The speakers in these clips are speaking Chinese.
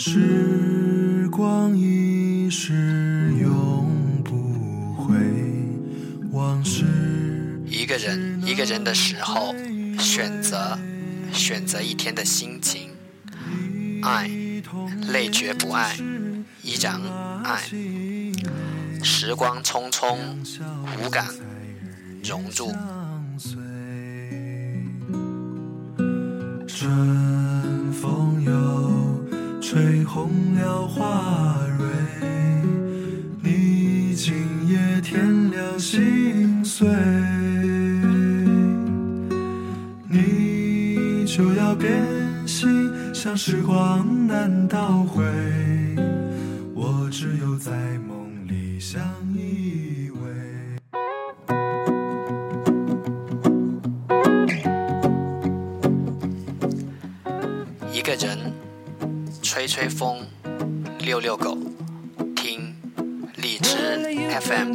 时光一逝永不回，往事。一个人一个人的时候，选择选择一天的心情，爱累觉不爱，依然爱。时光匆匆，无感融入。春时光难倒回，我只有在梦里相依偎。一个人吹吹风，遛遛狗，听荔枝 FM。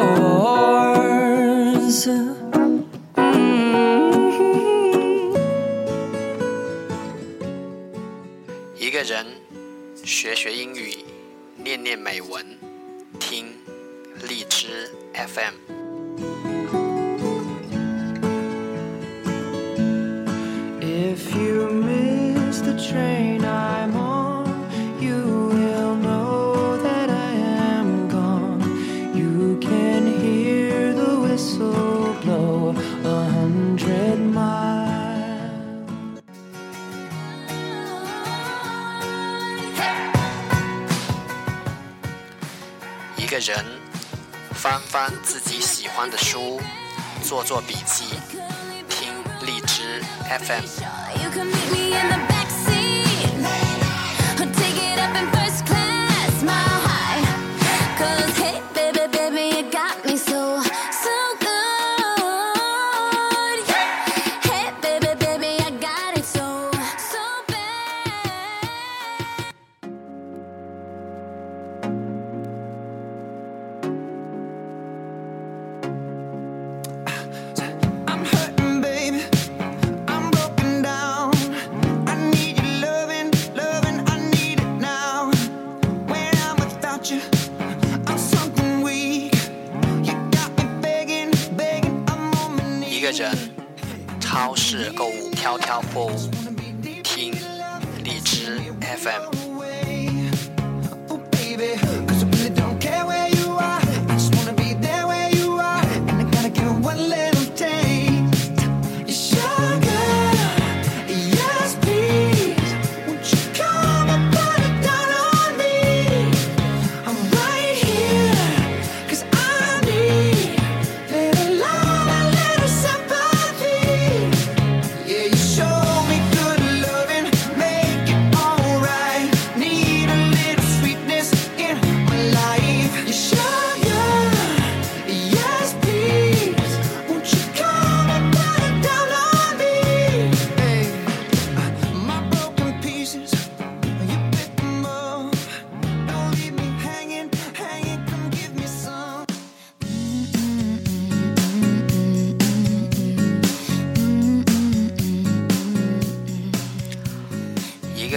一个人学学英语，念念美文，听荔枝 FM。人翻翻自己喜欢的书，做做笔记，听荔枝 FM。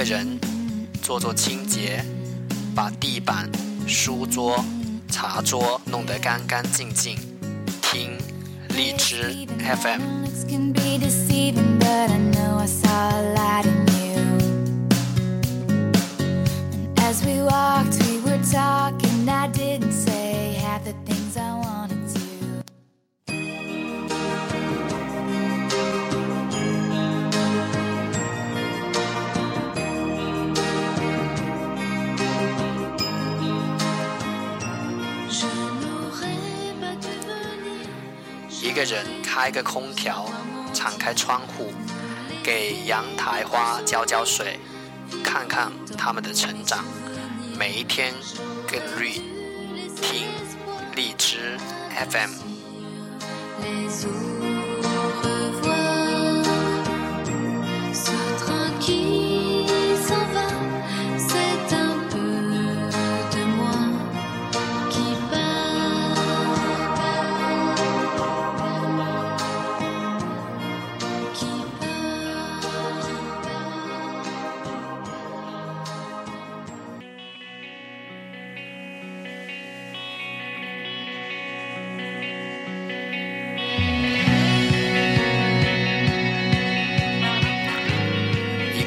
人做做清洁，把地板、书桌、茶桌弄得干干净净，听荔枝 FM。一个人开个空调，敞开窗户，给阳台花浇浇水，看看它们的成长，每一天更绿。听荔枝 FM。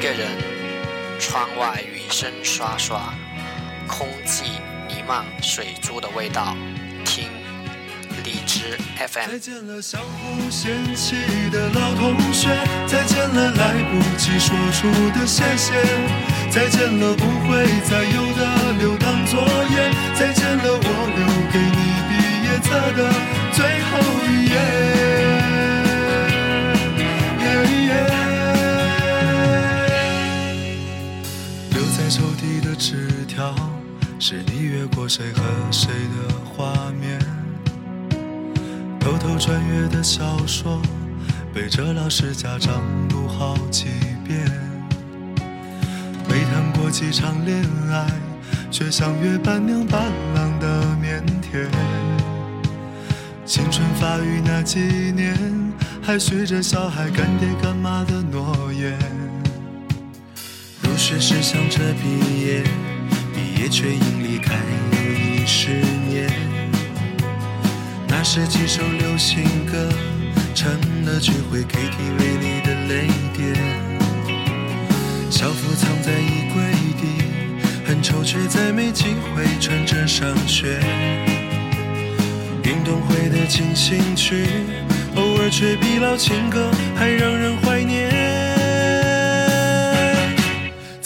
个人，窗外雨声刷刷，空气弥漫水珠的味道。听荔枝 FM。再见了相互嫌弃的老同学，再见了来不及说出的谢谢，再见了不会再有的留堂作业，再见了我留给你毕业册的是你越过谁和谁的画面。偷偷穿越的小说，背着老师家长读好几遍。没谈过几场恋爱，却像约伴娘伴郎的腼腆。青春发育那几年，还许着小孩干爹干妈的诺言。入学时想着毕业，也却因离开又一十年。那时几首流行歌，成了聚会 KTV 里的泪点。校服藏在衣柜底，很丑却再没机会穿着上学。运动会的进行曲，偶尔却比老情歌还让人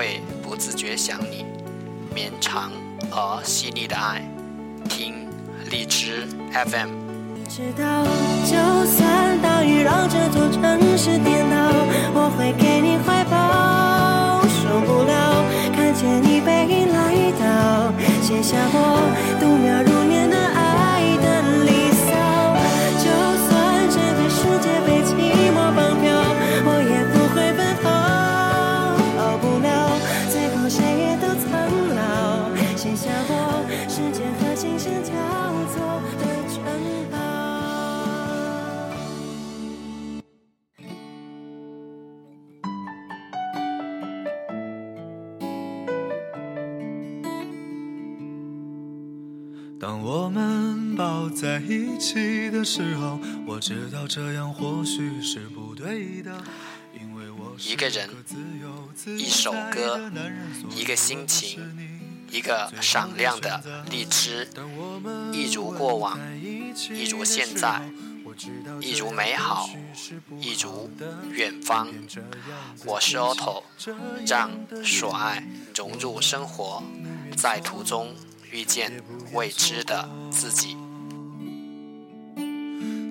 会不自觉想你，绵长而细腻的爱。听荔枝 FM。知道，就算大雨让这座城市颠倒，我在一起的时候，我知道这样或许是不对的，因为我一个人一首歌一个心情，一个闪亮的荔枝，一如过往，一如现在，一如美好，一如远方。我是 Otto，让所爱融入生活，在途中遇见未知的自己。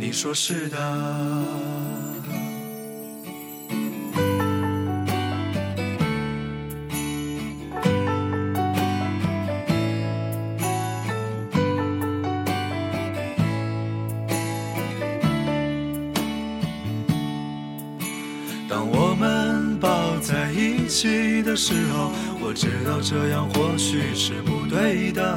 你说是的。当我们抱在一起的时候，我知道这样或许是不对的，